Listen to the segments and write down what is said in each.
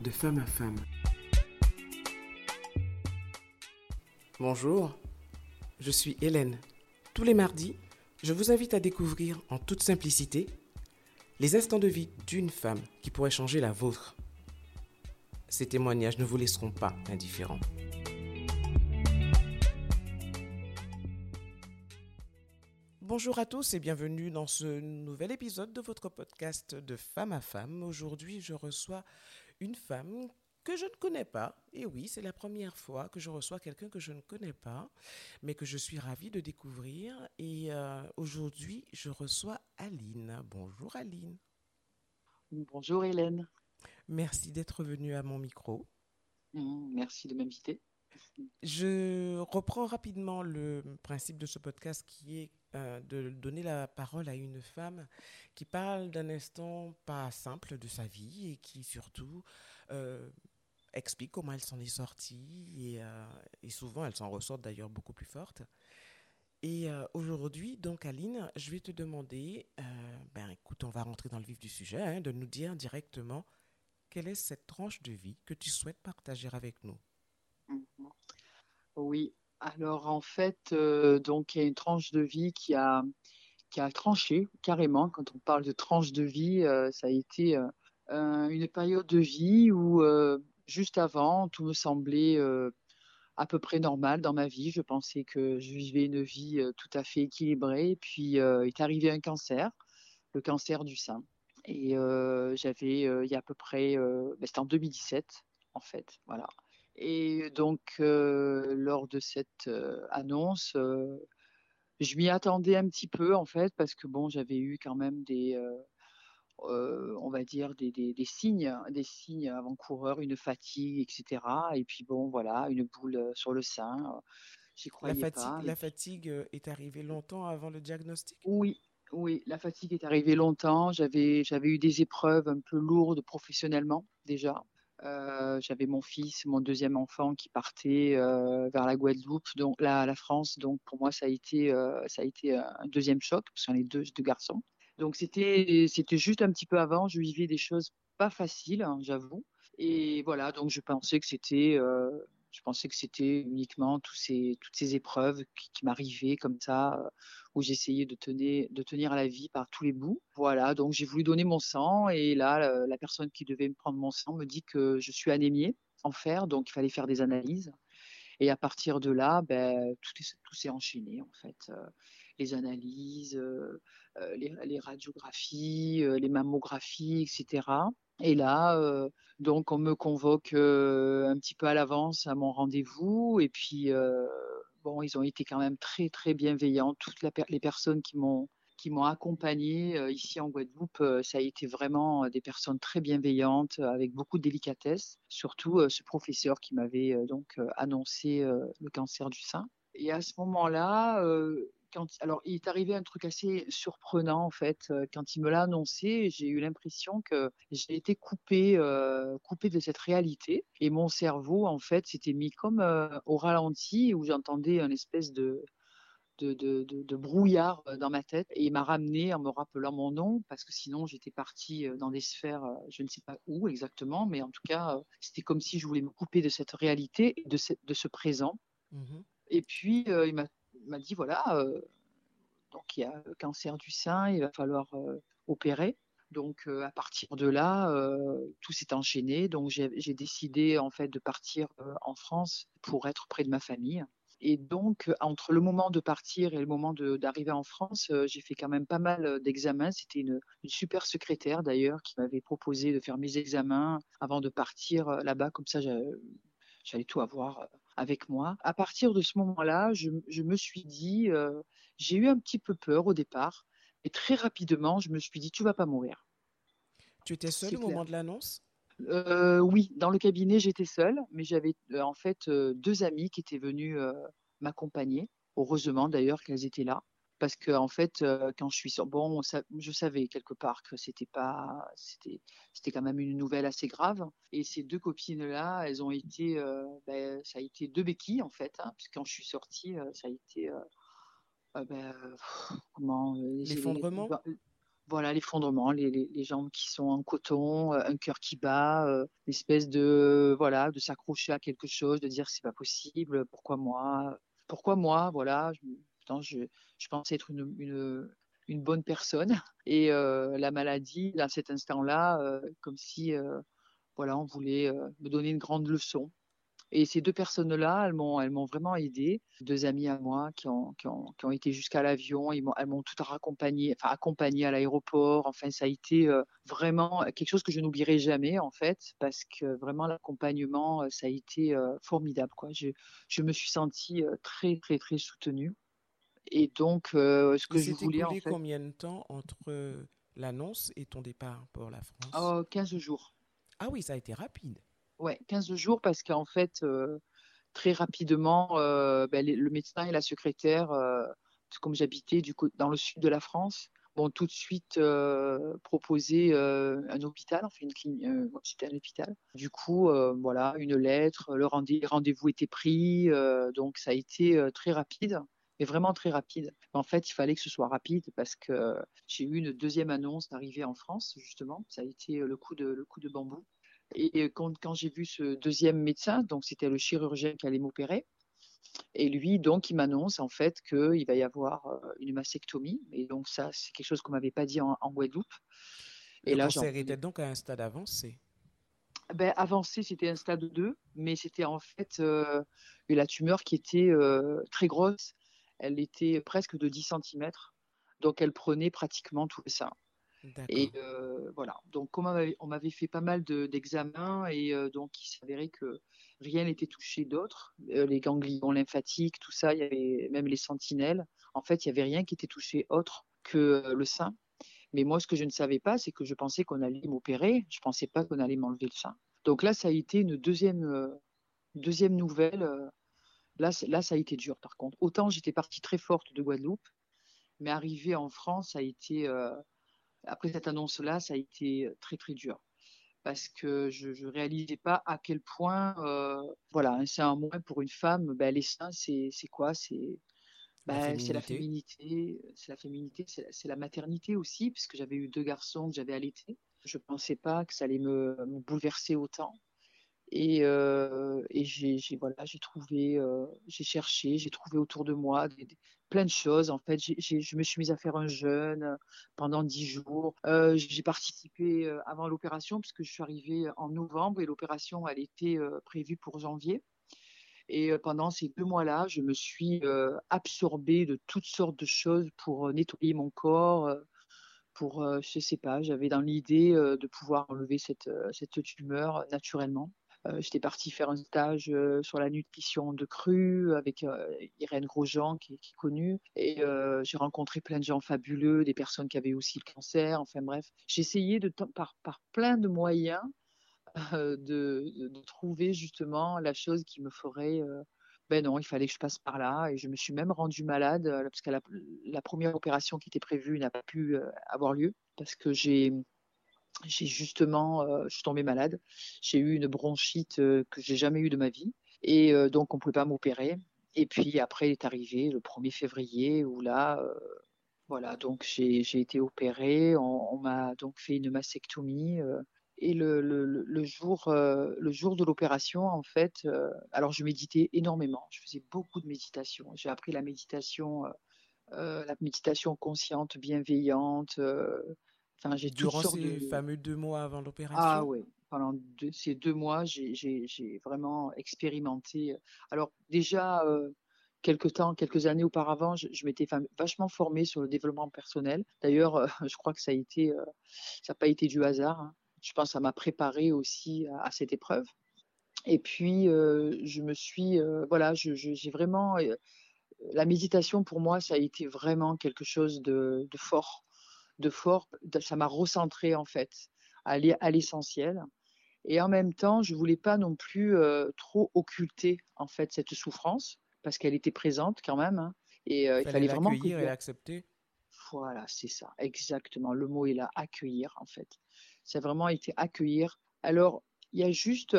de femme à femme. Bonjour, je suis Hélène. Tous les mardis, je vous invite à découvrir en toute simplicité les instants de vie d'une femme qui pourrait changer la vôtre. Ces témoignages ne vous laisseront pas indifférents. Bonjour à tous et bienvenue dans ce nouvel épisode de votre podcast de femme à femme. Aujourd'hui, je reçois une femme que je ne connais pas. Et oui, c'est la première fois que je reçois quelqu'un que je ne connais pas, mais que je suis ravie de découvrir. Et euh, aujourd'hui, je reçois Aline. Bonjour Aline. Bonjour Hélène. Merci d'être venue à mon micro. Mmh, merci de m'inviter. Je reprends rapidement le principe de ce podcast qui est euh, de donner la parole à une femme qui parle d'un instant pas simple de sa vie et qui surtout euh, explique comment elle s'en est sortie et, euh, et souvent elle s'en ressort d'ailleurs beaucoup plus forte. Et aujourd'hui, donc Aline, je vais te demander, ben écoute, on va rentrer dans le vif du sujet, hein, de nous dire directement quelle est cette tranche de vie que tu souhaites partager avec nous. Oui, alors en fait, euh, donc il y a une tranche de vie qui a tranché carrément. Quand on parle de tranche de vie, euh, ça a été euh, une période de vie où juste avant, tout me semblait à peu près normal dans ma vie. Je pensais que je vivais une vie tout à fait équilibrée. Puis est arrivé un cancer, le cancer du sein. Et j'avais, il y a à peu près, ben, c'était en 2017 en fait, voilà. Et donc, euh, lors de cette euh, annonce, euh, je m'y attendais un petit peu, en fait, parce que bon, j'avais eu quand même des, on va dire, des, des, des, signes, des signes avant-coureurs, une fatigue, etc. Et puis bon, voilà, une boule sur le sein. J'y croyais la fatigue, pas. La fatigue est arrivée longtemps avant le diagnostic? Oui, oui, la fatigue est arrivée longtemps. J'avais, j'avais eu des épreuves un peu lourdes professionnellement déjà. Euh, j'avais mon fils, mon deuxième enfant qui partait euh, vers la Guadeloupe, donc la, France. Donc pour moi, ça a été, euh, ça a été un deuxième choc parce qu'on est deux, deux garçons. Donc c'était, c'était juste un petit peu avant. Je vivais des choses pas faciles, hein, j'avoue. Et voilà, donc je pensais que c'était je pensais que c'était uniquement tous ces, toutes ces épreuves qui, m'arrivaient comme ça, euh, où j'essayais de tenir, de tenir la vie par tous les bouts. Voilà, donc j'ai voulu donner mon sang et là, la, personne qui devait me prendre mon sang me dit que je suis anémiée en fer, donc il fallait faire des analyses. Et à partir de là, ben, tout, tout s'est enchaîné en fait. Euh, les analyses, euh, les, les, radiographies, les mammographies, etc. Et là, euh, donc, on me convoque euh, un petit peu à l'avance à mon rendez-vous. Et puis, euh, bon, ils ont été quand même très, très bienveillants. Toutes les personnes qui m'ont qui m'ont accompagné ici en Guadeloupe, ça a été vraiment des personnes très bienveillantes, avec beaucoup de délicatesse. Surtout ce professeur qui m'avait donc annoncé le cancer du sein. Et à ce moment-là, alors il est arrivé un truc assez surprenant en fait euh, quand il me l'a annoncé. J'ai eu l'impression que j'ai été coupée, euh, coupée de cette réalité et mon cerveau en fait s'était mis comme euh, au ralenti où j'entendais une espèce de de, de, de, brouillard dans ma tête et il m'a ramené en me rappelant mon nom parce que sinon j'étais partie dans des sphères, je ne sais pas où exactement, mais en tout cas c'était comme si je voulais me couper de cette réalité, de ce, de ce présent. Mmh et puis il m'a m'a dit voilà, euh, donc il y a cancer du sein, il va falloir euh, opérer. Donc euh, à partir de là, tout s'est enchaîné. Donc j'ai décidé en fait de partir en France pour être près de ma famille. Et donc, entre le moment de partir et le moment d'arriver en France, j'ai fait quand même pas mal d'examens. C'était une, super secrétaire d'ailleurs qui m'avait proposé de faire mes examens avant de partir là-bas. Comme ça, j'allais tout avoir avec moi. À partir de ce moment-là, je, me suis dit, euh, j'ai eu un petit peu peur au départ, et très rapidement, je me suis dit, tu vas pas mourir. Tu étais seule au moment de l'annonce? Euh, Oui, dans le cabinet, j'étais seule, mais j'avais euh, en fait deux amis qui étaient venus m'accompagner. Heureusement d'ailleurs qu'elles étaient là parce que en fait euh, quand je suis sur bon je savais quelque part que c'était pas c'était c'était quand même une nouvelle assez grave et ces deux copines là elles ont été euh, ben, ça a été deux béquilles en fait hein, puisque quand je suis sortie euh, ça a été ben, comment l'effondrement? voilà l'effondrement, les, les, jambes qui sont en coton, un cœur qui bat, l'espèce de voilà de s'accrocher à quelque chose, de dire c'est pas possible, pourquoi moi, pourquoi moi, voilà. Je, je, je pensais être une, bonne personne et la maladie, à cet instant-là, comme si voilà on voulait me donner une grande leçon. Et ces deux personnes-là, elles m'ont, vraiment aidé. Deux amies à moi qui ont, été jusqu'à l'avion, elles m'ont tout accompagné, enfin à l'aéroport. Enfin, ça a été euh, vraiment quelque chose que je n'oublierai jamais en fait, parce que vraiment l'accompagnement, euh, ça a été euh, formidable. Je, je me suis sentie très très très soutenue. Et donc, ce que je voulais en fait. combien de temps entre l'annonce et ton départ pour la France? Oh, 15 jours. Ah oui, ça a été rapide. Ouais, 15 jours parce qu'en fait, euh, très rapidement, euh, ben, le médecin et la secrétaire, euh, comme j'habitais du dans le sud de la France, vont tout de suite proposer un hôpital, enfin une clinique, c'était un hôpital. Du coup, voilà, une lettre, le rendez-vous était pris, donc ça a été très rapide mais vraiment très rapide. En fait, il fallait que ce soit rapide parce que j'ai eu une deuxième annonce d'arrivée en France, justement. Ça a été le coup de, le coup de bambou. Et quand, quand j'ai vu ce deuxième médecin, donc c'était le chirurgien qui allait m'opérer, et lui, donc, il m'annonce en fait qu'il va y avoir euh, une mastectomie. Et donc, ça, c'est quelque chose qu'on m'avait pas dit en, Guadeloupe. Et le là, cancer était donc à un stade avancé ben, Avancé, c'était un stade 2, mais c'était en fait euh, la tumeur qui était euh, très grosse. Elle était presque de 10 cm. Donc, elle prenait pratiquement tout le sein. Et euh, voilà. Donc, comme on m'avait fait pas mal d'examens, et euh, donc il s'avérait que rien n'était touché d'autre. Euh, les ganglions lymphatiques, tout ça, il y avait même les sentinelles. En fait, il n'y avait rien qui était touché autre que le sein. Mais moi, ce que je ne savais pas, c'est que je pensais qu'on allait m'opérer. Je ne pensais pas qu'on allait m'enlever le sein. Donc là, ça a été une deuxième, deuxième nouvelle. Là, là, ça a été dur, par contre. Autant j'étais partie très forte de Guadeloupe, mais arriver en France, ça a été après cette annonce-là, ça a été très très dur parce que je ne réalisais pas à quel point, euh, voilà, c'est un moins pour une femme. Ben, les seins, c'est quoi? C'est ben, la féminité, c'est la féminité, c'est la, maternité aussi, puisque j'avais eu deux garçons que j'avais allaités. Je ne pensais pas que ça allait me, bouleverser autant. Et, euh, et j'ai voilà, trouvé, euh, j'ai cherché, j'ai trouvé autour de moi plein de choses. En fait, je me suis mise à faire un jeûne pendant dix jours. Euh, j'ai participé euh, avant l'opération puisque je suis arrivée en novembre et l'opération elle était prévue pour janvier. Et pendant ces deux mois-là, je me suis absorbée de toutes sortes de choses pour nettoyer mon corps. pour, je sais pas, j'avais dans l'idée de pouvoir enlever cette, cette tumeur naturellement. Euh, j'étais partie faire un stage euh, sur la nutrition de cru avec euh, Irène Grosjean, qui, est connue. Et j'ai rencontré plein de gens fabuleux, des personnes qui avaient aussi le cancer. Enfin bref, j'ai essayé de, par, par plein de moyens de, trouver justement la chose qui me ferait ben non, il fallait que je passe par là et je me suis même rendue malade parce que la première opération qui était prévue n'a pas pu avoir lieu parce que j'ai j'ai justement, euh, je suis tombée malade. J'ai eu une bronchite euh, que j'ai jamais eue de ma vie. Et euh, donc, on ne pouvait pas m'opérer. Et puis après est arrivé le 1er février où là, voilà, donc j'ai été opérée. On, m'a donc fait une mastectomie. et le, le, le, jour, le jour de l'opération, en fait, alors je méditais énormément. Je faisais beaucoup de méditation. J'ai appris la méditation, la méditation consciente, bienveillante Enfin, j'ai Durant ces fameux deux mois avant l'opération Ah oui, pendant ces deux mois, j'ai vraiment expérimenté. Alors déjà, euh, quelques temps, quelques années auparavant, je, m'étais vachement formée sur le développement personnel. D'ailleurs, euh, je crois que ça a été, euh, ça n'a pas été du hasard. Hein. Je pense que ça m'a préparé aussi à, cette épreuve. Et puis, je me suis, voilà, j'ai vraiment, la méditation pour moi, ça a été vraiment quelque chose de, de fort de fort, ça m'a recentré en fait à l'essentiel. Et en même temps, je voulais pas non plus euh, trop occulter en fait cette souffrance parce qu'elle était présente quand même. Hein. et euh, il fallait vraiment accueillir et l'accepter. Voilà, c'est ça, exactement. Le mot est là, accueillir en fait. Ça a vraiment été accueillir. Alors, il y a juste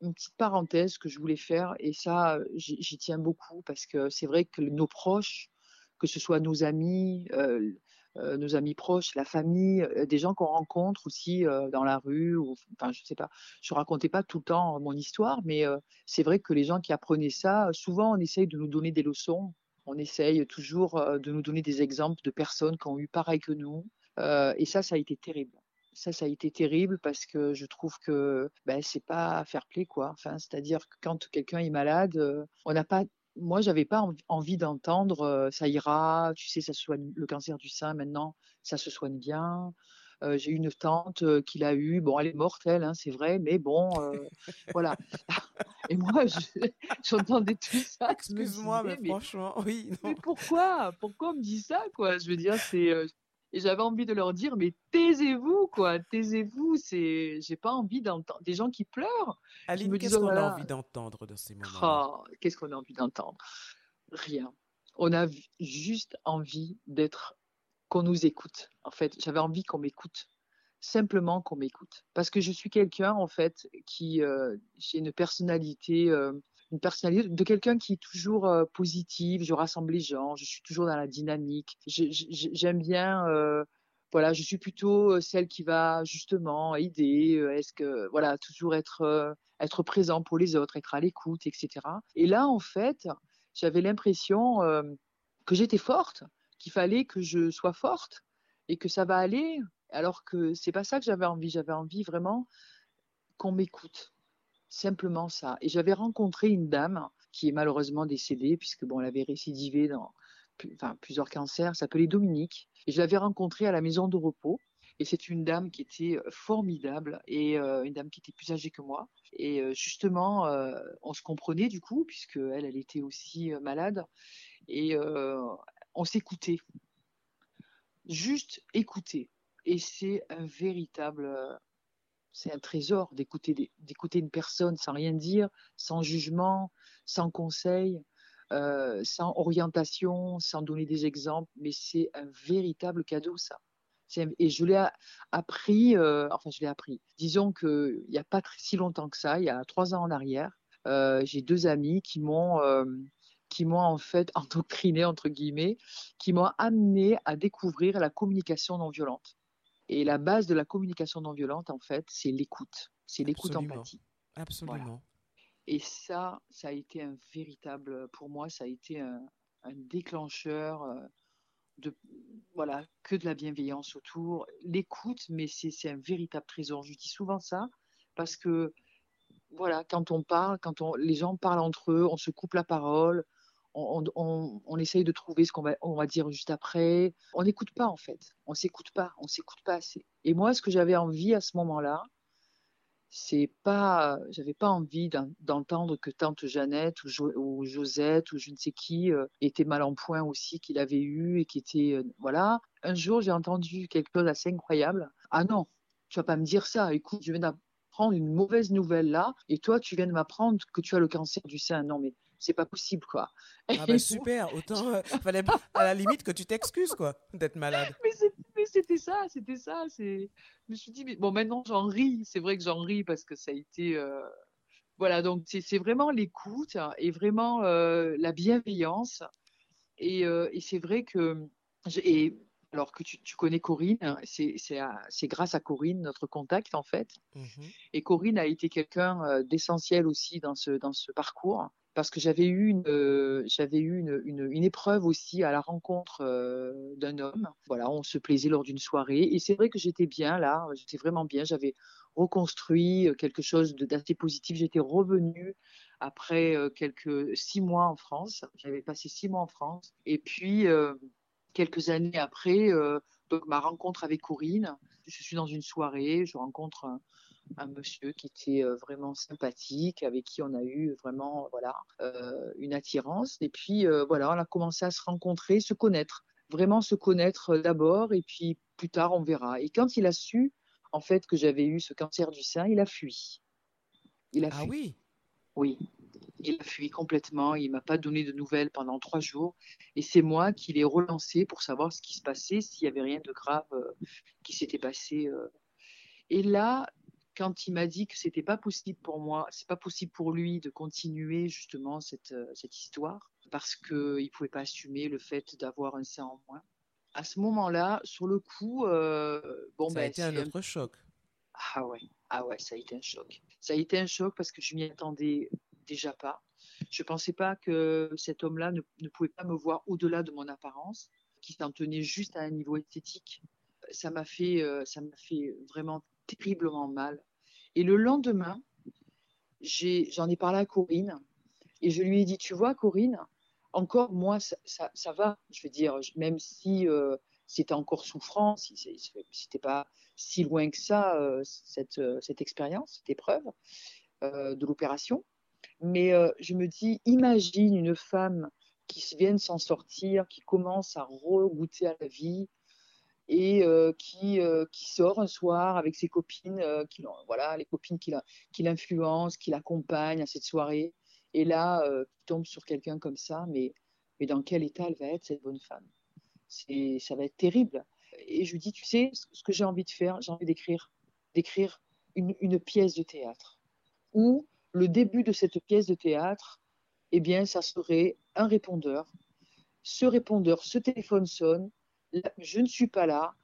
une petite parenthèse que je voulais faire et ça, j'y tiens beaucoup parce que c'est vrai que nos proches, que ce soit nos amis, euh, nos amis proches, la famille, des gens qu'on rencontre aussi dans la rue. Enfin, je sais pas. Je racontais pas tout le temps mon histoire, mais c'est vrai que les gens qui apprenaient ça, souvent on essaye de nous donner des leçons. On essaye toujours de nous donner des exemples de personnes qui ont eu pareil que nous. et ça, ça a été terrible ça, ça a été terrible parce que je trouve que ben, c'est pas fair play, quoi. Enfin, c'est-à-dire que quand quelqu'un est malade, euh, on n'a pas. Moi, j'avais pas envie d'entendre euh, ça ira, tu sais, ça soigne le cancer du sein maintenant, ça se soigne bien. Euh, j'ai une tante qui l'a eu. Bon, elle est morte, elle, hein, c'est vrai, mais bon, voilà. Et moi, j'entendais tout ça. Excuse-moi, mais, franchement, oui. Mais pourquoi? Pourquoi on me dit ça, quoi? Je veux dire, c'est et j'avais envie de leur dire, mais taisez-vous, quoi, taisez-vous. C'est, j'ai pas envie d'entendre des gens qui pleurent. Aline, qu'est-ce qu'on a envie d'entendre dans ces moments oh, Qu'est-ce qu'on a envie d'entendre? Rien. On a juste envie d'être, qu'on nous écoute. En fait, j'avais envie qu'on m'écoute. Simplement qu'on m'écoute. Parce que je suis quelqu'un, en fait, qui, euh, j'ai une personnalité euh, une personnalité de quelqu'un qui est toujours euh, positive. Je rassemble les gens, je suis toujours dans la dynamique. J'aime bien, voilà, je suis plutôt celle qui va justement aider. Est-ce que, voilà, toujours être être présent pour les autres, être à l'écoute, etc. Et là, en fait, j'avais l'impression que j'étais forte, qu'il fallait que je sois forte et que ça va aller. Alors que c'est pas ça que j'avais envie. J'avais envie vraiment qu'on m'écoute simplement ça. Et j'avais rencontré une dame qui est malheureusement décédée, puisque bon, elle avait récidivé dans enfin, plusieurs cancers, s'appelait Dominique. Et je l'avais rencontrée à la maison de repos. Et c'est une dame qui était euh, formidable et euh, une dame qui était plus âgée que moi. Et euh, justement, on se comprenait du coup, puisque elle, elle était aussi malade. Et on s'écoutait. Juste écouter. Et c'est un véritable c'est un trésor d'écouter une personne sans rien dire, sans jugement, sans conseil, euh, sans orientation, sans donner des exemples. Mais c'est un véritable cadeau, ça. Et je l'ai appris, euh, enfin je l'ai appris. Disons qu'il n'y a pas si longtemps que ça, il y a trois ans en arrière, euh, j'ai deux amis qui m'ont qui m'ont en fait endoctriné entre guillemets, qui m'ont amené à découvrir la communication non violente. Et la base de la communication non violente, en fait, c'est l'écoute. C'est l'écoute empathie. Absolument. Et ça, ça a été un véritable, pour moi, ça a été un, déclencheur euh, de, voilà, que de la bienveillance autour. L'écoute, mais c'est un véritable trésor. Je dis souvent ça parce que, voilà, quand on parle, quand on, les gens parlent entre eux, on se coupe la parole, on, essaye de trouver ce qu'on va, on va dire juste après. On n'écoute pas en fait. On s'écoute pas. On s'écoute pas assez. Et moi, ce que j'avais envie à ce moment-là, c'est pas, j'avais pas envie d'entendre que tante Jeannette ou, Josette ou je ne sais qui euh, était mal en point aussi, qu'il avait eu et qui était, euh, voilà. Un jour, j'ai entendu quelque chose d'assez incroyable. Ah non, tu vas pas me dire ça. Écoute, je viens d'apprendre une mauvaise nouvelle là, et toi, tu viens de m'apprendre que tu as le cancer du sein. Non, mais c'est pas possible, quoi. Ah bah super, autant euh, fallait à la limite que tu t'excuses, quoi, d'être malade. Mais c'était ça, c'était ça. Je me suis dit, mais bon, maintenant j'en ris. C'est vrai que j'en ris parce que ça a été, euh, voilà. Donc c'est vraiment l'écoute et vraiment euh, la bienveillance. Et, et c'est vrai que et alors que tu, tu connais Corinne, c'est grâce à Corinne notre contact en fait. Mmh et Corinne a été quelqu'un d'essentiel aussi dans ce, dans ce parcours parce que j'avais eu une j'avais eu une, une, épreuve aussi à la rencontre d'un homme. Voilà, on se plaisait lors d'une soirée et c'est vrai que j'étais bien là, j'étais vraiment bien. J'avais reconstruit quelque chose d'assez positif. J'étais revenue après quelques six mois en France. J'avais passé six mois en France et puis quelques années après, donc ma rencontre avec Corinne. Je suis dans une soirée, je rencontre un monsieur qui était euh, vraiment sympathique, avec qui on a eu vraiment voilà euh, une attirance. Et puis euh, voilà, on a commencé à se rencontrer, se connaître, vraiment se connaître d'abord, et puis plus tard on verra. Et quand il a su en fait que j'avais eu ce cancer du sein, il a fui. Il a ah oui? Oui. Il a fui complètement, il m'a pas donné de nouvelles pendant trois jours, et c'est moi qui l'ai relancé pour savoir ce qui se passait, s'il y avait rien de grave qui s'était passé. Et là, quand il m'a dit que c'était pas possible pour moi, c'est pas possible pour lui de continuer justement cette, euh, cette histoire parce qu'il ne pouvait pas assumer le fait d'avoir un sein en moins. à ce moment-là, sur le coup, bon, ça ben, a été un autre choc. Ah ouais, ah ouais, ça a été un choc. Ça a été un choc parce que je m'y attendais déjà pas. Je pensais pas que cet homme-là ne, ne, pouvait pas me voir au-delà de mon apparence, qu'il s'en tenait juste à un niveau esthétique. Ça m'a fait, ça m'a fait vraiment terriblement mal. Et le lendemain, j'en ai, parlé à Corinne et je lui ai dit, tu vois, Corinne, encore moi, ça, va. Je veux dire, même si euh, c'était encore souffrant, si c'était pas si loin que ça, euh, cette, euh, cette expérience, cette épreuve de l'opération. Mais je me dis, imagine une femme qui vient de s'en sortir, qui commence à regoûter à la vie, et qui, qui sort un soir avec ses copines, qui, voilà, les copines qui l'influencent, qui l'accompagnent à cette soirée, et là, qui tombe sur quelqu'un comme ça, mais, mais dans quel état elle va être, cette bonne femme? Ça va être terrible. Et je lui dis, tu sais, ce que j'ai envie de faire, j'ai envie d'écrire, d'écrire une, une, pièce de théâtre, où le début de cette pièce de théâtre, eh bien, ça serait un répondeur. Ce répondeur, ce téléphone sonne, je ne suis pas là.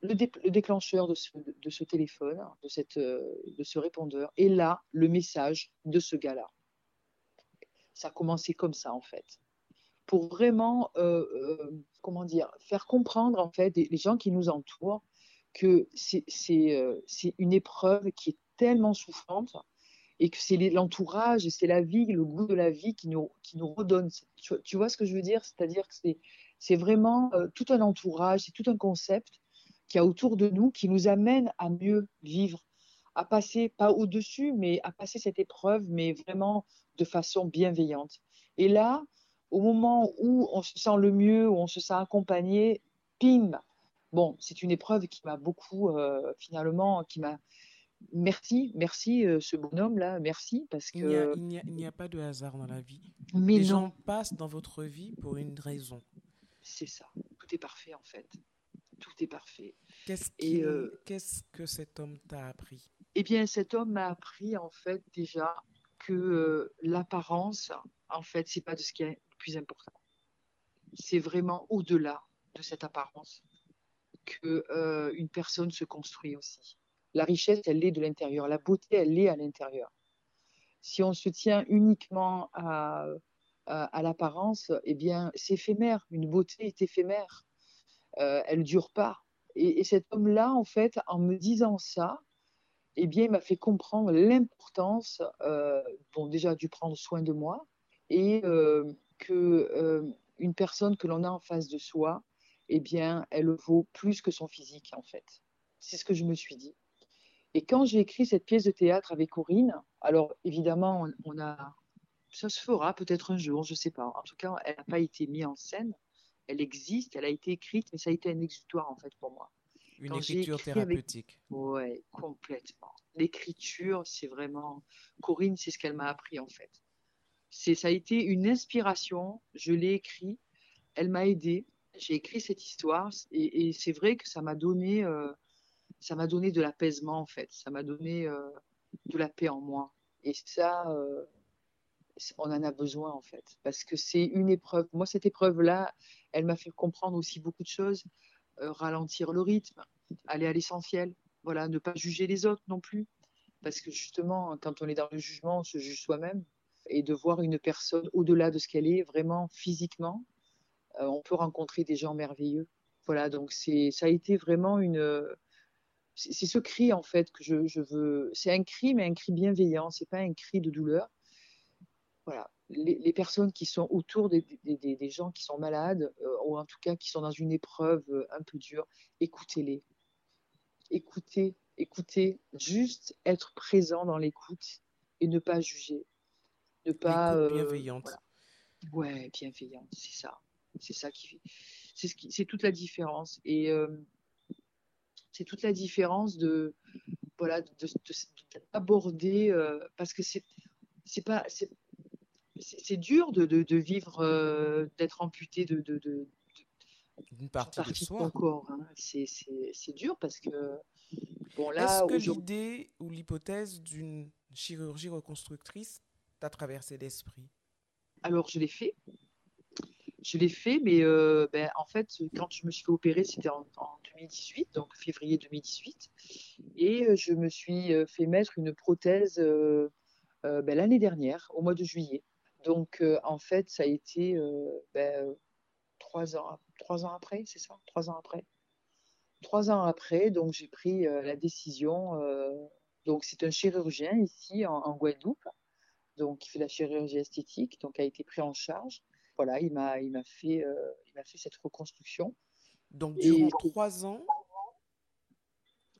Le, déclencheur de ce, téléphone, de, cette, euh, de ce répondeur, est là le message de ce gars-là. Ça a commencé comme ça, en fait. Pour vraiment, euh, euh, comment dire, faire comprendre, en fait, les gens qui nous entourent, que c'est une épreuve qui est tellement souffrante et que c'est l'entourage et c'est la vie, le goût de la vie qui nous, qui nous redonne. Tu vois ce que je veux dire? C'est-à-dire que c'est c'est vraiment euh, tout un entourage, c'est tout un concept qui a autour de nous qui nous amène à mieux vivre, à passer, pas au-dessus, mais à passer cette épreuve, mais vraiment de façon bienveillante. Et là, au moment où on se sent le mieux, où on se sent accompagné, pim Bon, c'est une épreuve qui m'a beaucoup, euh, finalement, qui m'a. Merci, merci euh, ce bonhomme-là, merci parce que. Il n'y a, a, pas de hasard dans la vie. Mais Les gens passent dans votre vie pour une raison c'est ça. Tout est parfait en fait. Tout est parfait. Qu'est-ce, euh, qu'est-ce que cet homme t'a appris? Eh bien, cet homme m'a appris en fait déjà que euh, l'apparence, en fait, c'est pas de ce qui est le plus important. C'est vraiment au-delà de cette apparence que euh, une personne se construit aussi. La richesse, elle est de l'intérieur. La beauté, elle est à l'intérieur. Si on se tient uniquement à à, l'apparence, eh bien, c'est éphémère. Une beauté est éphémère. Euh, elle ne dure pas. Et, cet homme-là, en fait, en me disant ça, eh bien, il m'a fait comprendre l'importance, euh, bon, déjà, du prendre soin de moi et euh, que euh, une personne que l'on a en face de soi, eh bien, elle vaut plus que son physique, en fait. C'est ce que je me suis dit. Et quand j'ai écrit cette pièce de théâtre avec Corinne, alors évidemment, on a, ça se fera peut-être un jour, je ne sais pas. En tout cas, elle n'a pas été mise en scène. Elle existe, elle a été écrite, mais ça a été un exutoire en fait pour moi. Une écriture thérapeutique. Oui, Ouais, complètement. L'écriture, c'est vraiment. Corinne, c'est ce qu'elle m'a appris en fait. C'est, ça a été une inspiration. Je l'ai écrit. Elle m'a aidé. J'ai écrit cette histoire et, c'est vrai que ça m'a donné, euh, ça m'a donné de l'apaisement en fait. Ça m'a donné euh, de la paix en moi. Et ça, euh, on en a besoin en fait, parce que c'est une épreuve. Moi, cette épreuve-là, elle m'a fait comprendre aussi beaucoup de choses, euh, ralentir le rythme, aller à l'essentiel, voilà, ne pas juger les autres non plus, parce que justement, quand on est dans le jugement, on se juge soi-même, et de voir une personne au-delà de ce qu'elle est, vraiment physiquement, euh, on peut rencontrer des gens merveilleux. Voilà, donc c'est, ça a été vraiment une, c'est ce cri en fait que je, je veux. C'est un cri, mais un cri bienveillant. C'est pas un cri de douleur voilà, les, personnes qui sont autour des, gens qui sont malades, euh, ou en tout cas qui sont dans une épreuve euh, un peu dure, écoutez-les. Écoutez, écoutez, juste être présent dans l'écoute et ne pas juger. Ne pas. Euh, bienveillante. Ouais, bienveillante, c'est ça. C'est ça qui fait. C'est toute la différence. Et c'est toute la différence de. Voilà, d'aborder. parce que c'est. C'est pas, c'est dur de, vivre, euh, d'être amputé de, de, d'une partie, de, soi. corps. Hein. C'est, dur parce que bon là. Est-ce que l'idée ou l'hypothèse d'une chirurgie reconstructrice t'a traversé l'esprit? Alors je l'ai fait. Je l'ai fait, mais ben, en fait, quand je me suis fait opérer, c'était en, 2018, donc février 2018. Et je me suis fait mettre une prothèse ben, l'année dernière, au mois de juillet. Donc, en fait, ça a été ben, trois, ans, trois ans après, c'est ça? Trois ans après. Trois ans après, donc j'ai pris la décision. donc, c'est un chirurgien ici en, en Guadeloupe donc qui fait la chirurgie esthétique, donc a été pris en charge. Voilà, il m'a il m'a fait euh, il m'a fait cette reconstruction. Donc durant trois ans,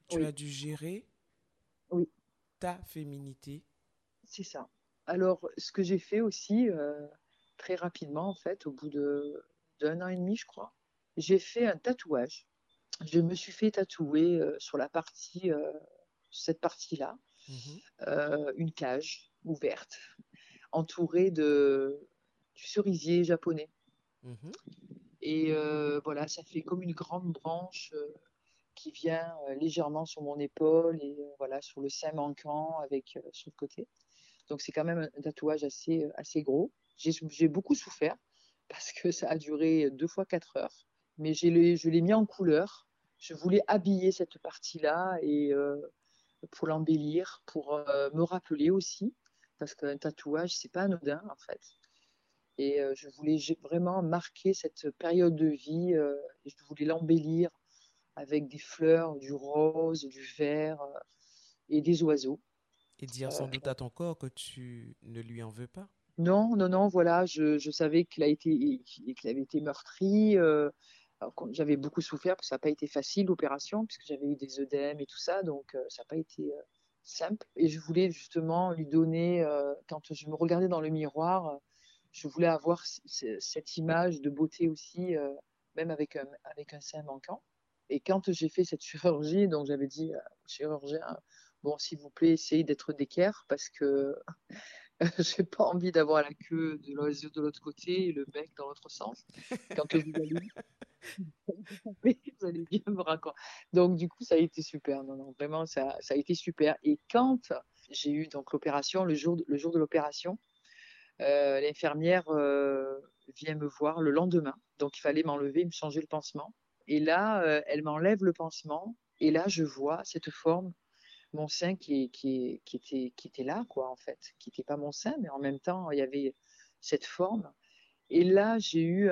tu as dû gérer oui. ta féminité. C'est ça. Alors ce que j'ai fait aussi euh, très rapidement en fait, au bout d'un an et demi, je crois, j'ai fait un tatouage. Je me suis fait tatouer euh, sur la partie cette partie-là, mhm. une cage ouverte, entourée de, du cerisier japonais. Mhm. Et euh, voilà, ça fait comme une grande branche euh, qui vient euh, légèrement sur mon épaule et voilà sur le sein manquant avec sur le côté. Donc c'est quand même un tatouage assez, assez gros. J'ai beaucoup souffert parce que ça a duré deux fois quatre heures. Mais je l'ai mis en couleur. Je voulais habiller cette partie-là et pour l'embellir, pour me rappeler aussi parce qu'un tatouage, c'est pas anodin en fait. Et euh, je voulais vraiment marquer cette période de vie euh, je voulais l'embellir avec des fleurs, du rose, du vert euh, et des oiseaux. Et dire sans doute à ton corps que tu ne lui en veux pas? Non, non, non, voilà, je, savais qu'il a avait été meurtri. j'avais beaucoup souffert parce que ça n'a pas été facile l'opération puisque j'avais eu des œdèmes et tout ça, donc ça n'a pas été simple. Et je voulais justement lui donner, euh, quand je me regardais dans le miroir, euh, je voulais avoir cette image de beauté aussi, euh, même avec un, avec un sein manquant. Et quand j'ai fait cette chirurgie, donc j'avais dit au chirurgien, bon, s'il vous plaît, essayez d'être d'équerre parce que j'ai pas envie d'avoir la queue de l'oiseau de l'autre côté et le bec dans l'autre sens. Quand vous allez vous allez bien me raconter. Donc, du coup, ça a été super. Non, non, vraiment, ça, ça a été super. Et quand j'ai eu donc l'opération, le jour, le jour de l'opération, euh, l'infirmière euh, vient me voir le lendemain. Donc, il fallait m'enlever, me changer le pansement. Et là, euh, elle m'enlève le pansement. Et là, je vois cette forme, mon sein qui, était, là, quoi, en fait. Qui n'était pas mon sein, mais en même temps, il y avait cette forme. Et là, j'ai eu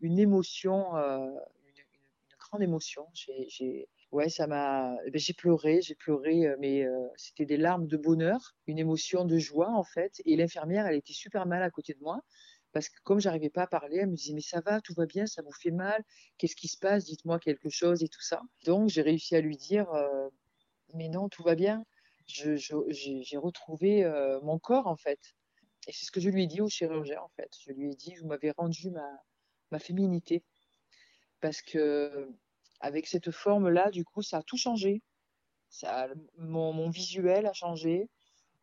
une émotion, euh, une, grande émotion. J'ai, ouais, ça m'a, ben, j'ai pleuré, j'ai pleuré, euh, mais euh, c'était des larmes de bonheur, une émotion de joie en fait. Et l'infirmière, elle était super mal à côté de moi parce que comme j'arrivais pas à parler, elle me disait mais ça va, tout va bien, ça vous fait mal, qu'est-ce qui se passe, dites-moi quelque chose et tout ça. Donc j'ai réussi à lui dire mais non, tout va bien. j'ai retrouvé mon corps en fait. Et c'est ce que je lui ai dit au chirurgien, en fait. Je lui ai dit, vous m'avez rendu ma, féminité. Parce que avec cette forme-là, du coup, ça a tout changé. Ça, mon, mon visuel a changé,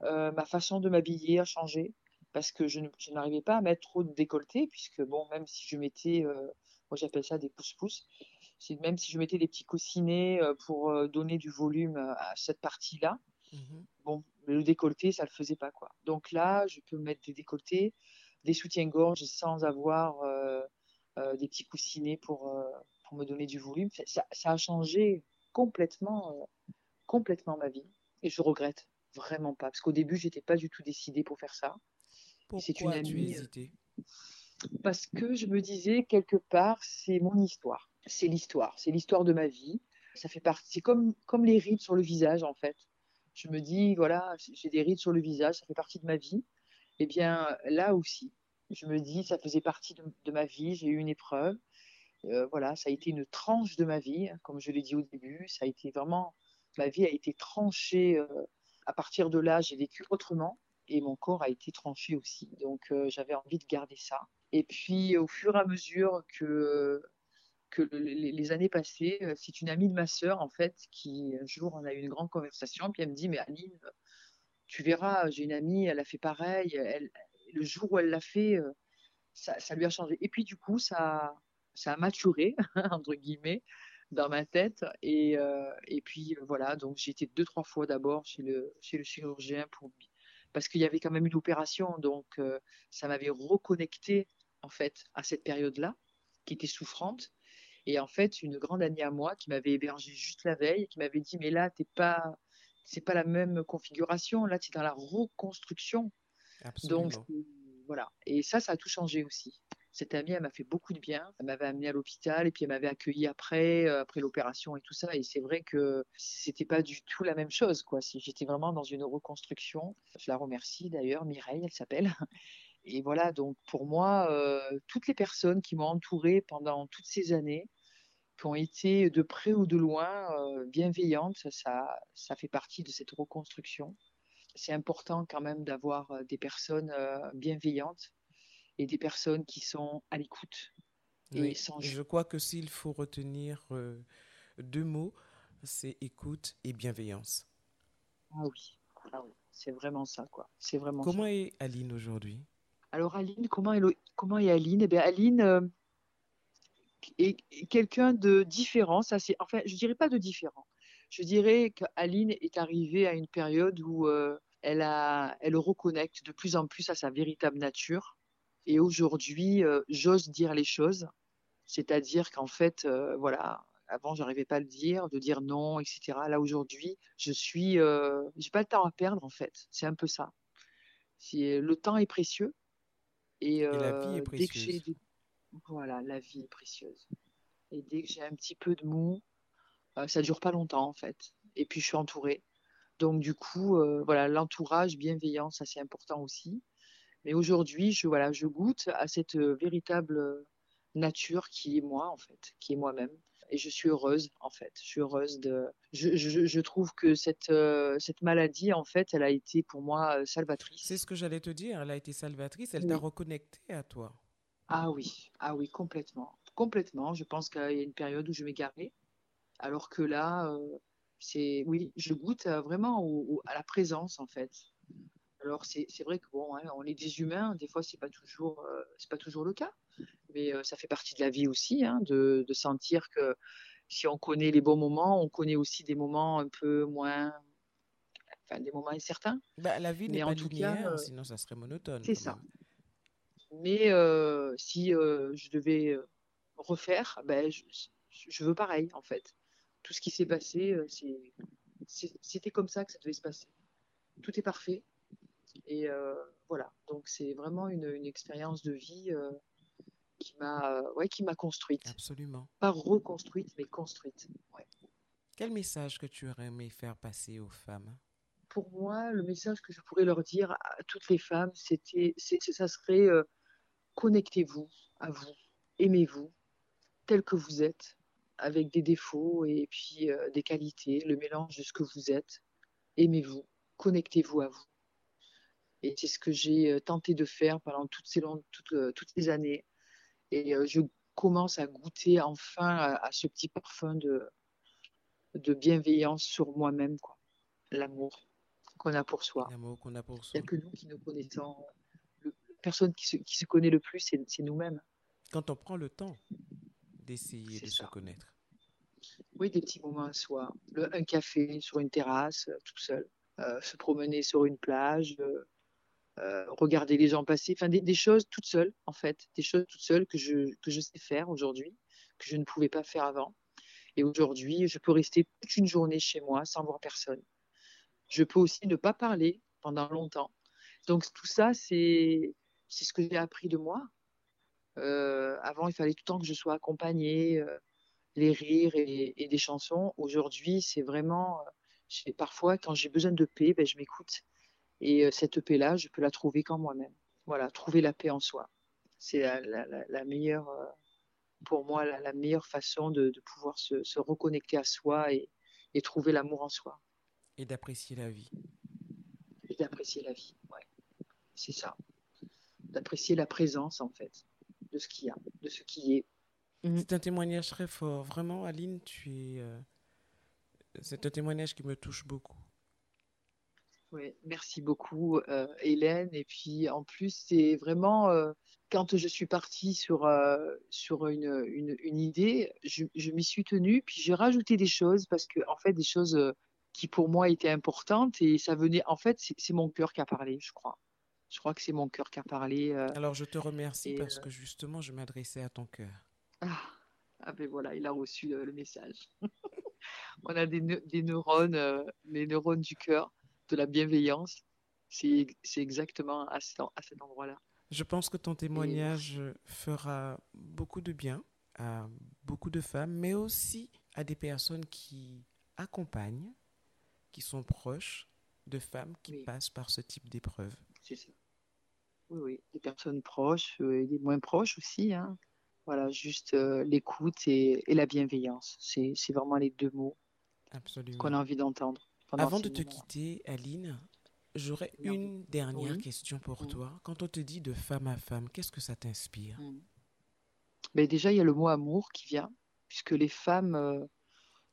euh, ma façon de m'habiller a changé, parce que je, n'arrivais pas à mettre trop de décolleté, puisque, bon, même si je mettais, euh, moi j'appelle ça des pouces-pouces, même si je mettais des petits coussinets euh, pour donner du volume à cette partie-là, mmh bon, le décolleté, ça le faisait pas quoi. Donc là, je peux mettre des décolletés, des soutiens-gorge sans avoir euh, euh, des petits coussinets pour, euh, pour me donner du volume. Ça, a changé complètement, complètement ma vie et je regrette vraiment pas parce qu'au début, j'étais pas du tout décidée pour faire ça. C'est une amie. Tu parce que je me disais quelque part, c'est mon histoire, c'est l'histoire, c'est l'histoire de ma vie. Ça fait partie, c'est comme comme les rides sur le visage en fait je me dis, voilà, j'ai des rides sur le visage, ça fait partie de ma vie. Eh bien, là aussi, je me dis, ça faisait partie de, ma vie, j'ai eu une épreuve. Euh, voilà, ça a été une tranche de ma vie, hein, comme je l'ai dit au début. Ça a été vraiment, ma vie a été tranchée. Euh, à partir de là, j'ai vécu autrement et mon corps a été tranché aussi. Donc, euh, j'avais envie de garder ça. Et puis, au fur et à mesure que que les, années passées, euh, c'est une amie de ma sœur, en fait, qui un jour, on a eu une grande conversation, puis elle me dit, mais Aline, tu verras, j'ai une amie, elle a fait pareil, elle, le jour où elle l'a fait, euh, ça, lui a changé. Et puis, du coup, ça, ça a maturé, entre guillemets, dans ma tête. Et, euh, et puis, voilà, donc j'ai été deux, trois fois d'abord chez le, chez le chirurgien pour, parce qu'il y avait quand même une opération, donc ça m'avait reconnecté en fait, à cette période-là, qui était souffrante. Et en fait, une grande amie à moi qui m'avait hébergée juste la veille, qui m'avait dit, mais là, t'es pas, c'est pas la même configuration. Là, tu es dans la reconstruction. Absolument. Donc, voilà. Et ça, ça a tout changé aussi. Cette amie, elle m'a fait beaucoup de bien. Elle m'avait amené à l'hôpital et puis elle m'avait accueilli après, euh, après l'opération et tout ça. Et c'est vrai que c'était pas du tout la même chose, quoi. Si j'étais vraiment dans une reconstruction. Je la remercie d'ailleurs, Mireille, elle s'appelle. Et voilà, donc pour moi, euh, toutes les personnes qui m'ont entourée pendant toutes ces années, qui ont été de près ou de loin euh, bienveillantes, ça, ça fait partie de cette reconstruction. C'est important quand même d'avoir des personnes bienveillantes et des personnes qui sont à l'écoute. Oui, je crois que s'il faut retenir euh, deux mots, c'est écoute et bienveillance. Ah oui, ah oui. c'est vraiment ça, quoi. C'est vraiment. Comment est Aline aujourd'hui? Alors Aline, comment est, comment est Aline? Eh bien, Aline est quelqu'un de différent. Ça, c'est, enfin, je dirais pas de différent. Je dirais qu'Aline est arrivée à une période où euh, elle a, elle reconnecte de plus en plus à sa véritable nature et aujourd'hui, euh, j'ose dire les choses. C'est-à-dire qu'en fait, euh, voilà, avant, j'arrivais pas à le dire, de dire non, etc. Là, aujourd'hui, je suis, euh, j'ai pas le temps à perdre, en fait. C'est un peu ça. Le temps est précieux. Et, la vie est précieuse. Voilà, la vie est précieuse. Et dès que j'ai un petit peu de mou, ça dure pas longtemps, en fait. Et puis, je suis entourée. Donc, du coup, voilà, l'entourage, bienveillance, ça c'est important aussi. Mais aujourd'hui, je, voilà, je goûte à cette euh, véritable euh, nature qui est moi, en fait, qui est moi-même. Et je suis heureuse, en fait. Je suis heureuse de. Je, je, je trouve que cette, euh, cette maladie, en fait, elle a été pour moi salvatrice. C'est ce que j'allais te dire. Elle a été salvatrice. Elle t'a reconnecté à toi. Ah oui, ah oui, complètement. Complètement. Je pense qu'il y a une période où je m'égarais. Alors que là, c'est. Oui, je goûte vraiment à la présence, en fait. Alors c'est vrai que bon, hein, on est des humains, des fois c'est pas toujours euh, c'est pas toujours le cas, mais euh, ça fait partie de la vie aussi, hein, de, de, sentir que si on connaît les bons moments, on connaît aussi des moments un peu moins, enfin des moments incertains. Bah, la vie n'est pas linéaire, cas, euh, sinon ça serait monotone. C'est ça. Mais si je devais refaire, ben, je, je, veux pareil en fait. Tout ce qui s'est passé, c'était comme ça que ça devait se passer. Tout est parfait et euh, voilà, donc c'est vraiment une, expérience de vie euh, qui m'a euh, ouais, qui construite. Absolument. Pas reconstruite, mais construite. Quel message que tu aurais aimé faire passer aux femmes? Pour moi, le message que je pourrais leur dire à toutes les femmes, c'était, ça serait connectez-vous à vous, aimez-vous tel que vous êtes, avec des défauts et puis des qualités, le mélange de ce que vous êtes. Aimez-vous, connectez-vous à vous. Et c'est ce que j'ai euh, tenté de faire pendant toutes ces, longues, toutes, euh, toutes ces années. Et euh, je commence à goûter enfin à, ce petit parfum de, de bienveillance sur moi-même, quoi. L'amour qu'on a pour soi. L'amour qu'on a pour soi. Il n'y a que nous qui nous connaissons. Personne qui se, qui se connaît le plus, c'est nous-mêmes. Quand on prend le temps d'essayer de se connaître. Oui, des petits moments à soi. un café sur une terrasse, tout seul. se promener sur une plage, euh, regarder les gens passer, enfin des, choses toutes seules en fait, des choses toutes seules que je, que je sais faire aujourd'hui, que je ne pouvais pas faire avant. Et aujourd'hui, je peux rester toute une journée chez moi sans voir personne. Je peux aussi ne pas parler pendant longtemps. Donc tout ça, c'est c'est ce que j'ai appris de moi. Euh, avant, il fallait tout le temps que je sois accompagnée, euh, les rires et, et des chansons. Aujourd'hui, c'est vraiment, parfois quand j'ai besoin de paix, ben, je m'écoute et euh, cette paix-là, je peux la trouver qu'en moi-même. Voilà, trouver la paix en soi. C'est la, meilleure, euh, pour moi, la, meilleure façon de, pouvoir se, reconnecter à soi et, trouver l'amour en soi. Et d'apprécier la vie. Et d'apprécier la vie, ouais. C'est ça. D'apprécier la présence, en fait, de ce qu'il y a, de ce qui est. C'est un témoignage très fort. Vraiment, Aline, tu es. Euh, c'est un témoignage qui me touche beaucoup. Oui, merci beaucoup, euh, Hélène. Et puis, en plus, c'est vraiment euh, quand je suis partie sur, euh, sur une, une, idée, je, je m'y suis tenue. Puis, j'ai rajouté des choses parce que, en fait, des choses qui pour moi étaient importantes. Et ça venait, en fait, c'est mon cœur qui a parlé, je crois. Je crois que c'est mon cœur qui a parlé. euh, Alors, je te remercie et, parce euh, que justement, je m'adressais à ton cœur. ah, ah ben voilà, il a reçu le, le message. On a des, neu- des neurones, euh, les neurones du cœur, de la bienveillance. C'est exactement à, cet en- à cet endroit-là. Je pense que ton témoignage fera beaucoup de bien à beaucoup de femmes, mais aussi à des personnes qui accompagnent, qui sont proches de femmes qui Oui. passent par ce type d'épreuve. C'est ça. Oui, oui, des personnes proches euh, et des moins proches aussi. hein. Voilà, juste euh, l'écoute et, et la bienveillance. C'est vraiment les deux mots qu'on a envie d'entendre. Avant de te moments. quitter, Aline, j'aurais une dernière Oui. question pour Mm. toi. Quand on te dit de femme à femme, qu'est-ce que ça t'inspire? Mm. Ben déjà, il y a le mot amour qui vient, puisque les femmes, euh,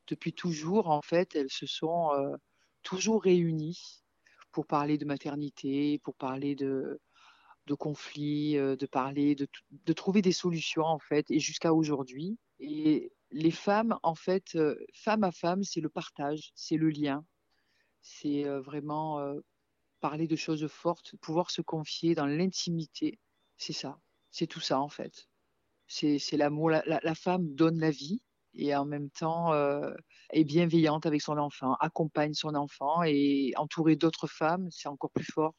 depuis toujours, en fait, elles se sont euh, toujours réunies pour parler de maternité, pour parler de, de conflits, euh, de parler, de, trouver des solutions, en fait, et jusqu'à aujourd'hui. Et les femmes, en fait, euh, femme à femme, c'est le partage, c'est le lien, c'est euh, vraiment parler de choses fortes, pouvoir se confier dans l'intimité, c'est ça, c'est tout ça, en fait. C'est l'amour. La, femme donne la vie et en même temps est bienveillante avec son enfant, accompagne son enfant et entourée d'autres femmes, c'est encore plus fort.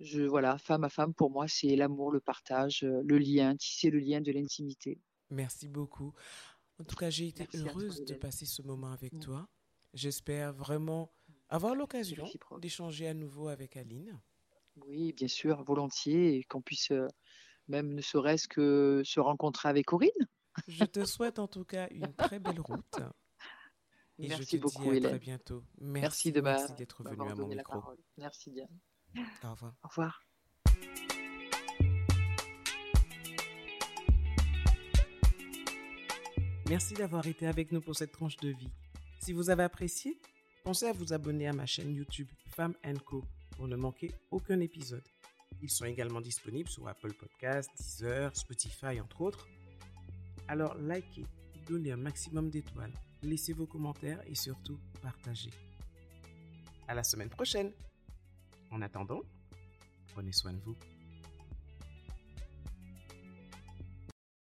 Je, voilà, femme à femme, pour moi, c'est l'amour, le partage, euh, le lien, tisser le lien de l'intimité. Merci beaucoup. En tout cas, j'ai été Merci à toi, heureuse de passer ce moment avec Mm. toi. J'espère vraiment avoir l'occasion d'échanger à nouveau avec Aline. Oui, bien sûr, volontiers, et qu'on puisse euh, même ne serait-ce que se rencontrer avec Corinne. Je te souhaite en tout cas une très belle route. Et je Merci te beaucoup, dis à Hélène. très bientôt. Merci, Merci de d'être venu m'avoir à mon micro. parole. Merci Diane. Au revoir. Au revoir. Merci d'avoir été avec nous pour cette tranche de vie. Si vous avez apprécié, pensez à vous abonner à ma chaîne YouTube Femme Co pour ne manquer aucun épisode. Ils sont également disponibles sur Apple Podcasts, Deezer, Spotify, entre autres. Alors likez, donnez un maximum d'étoiles, laissez vos commentaires et surtout partagez. À la semaine prochaine. En attendant, prenez soin de vous.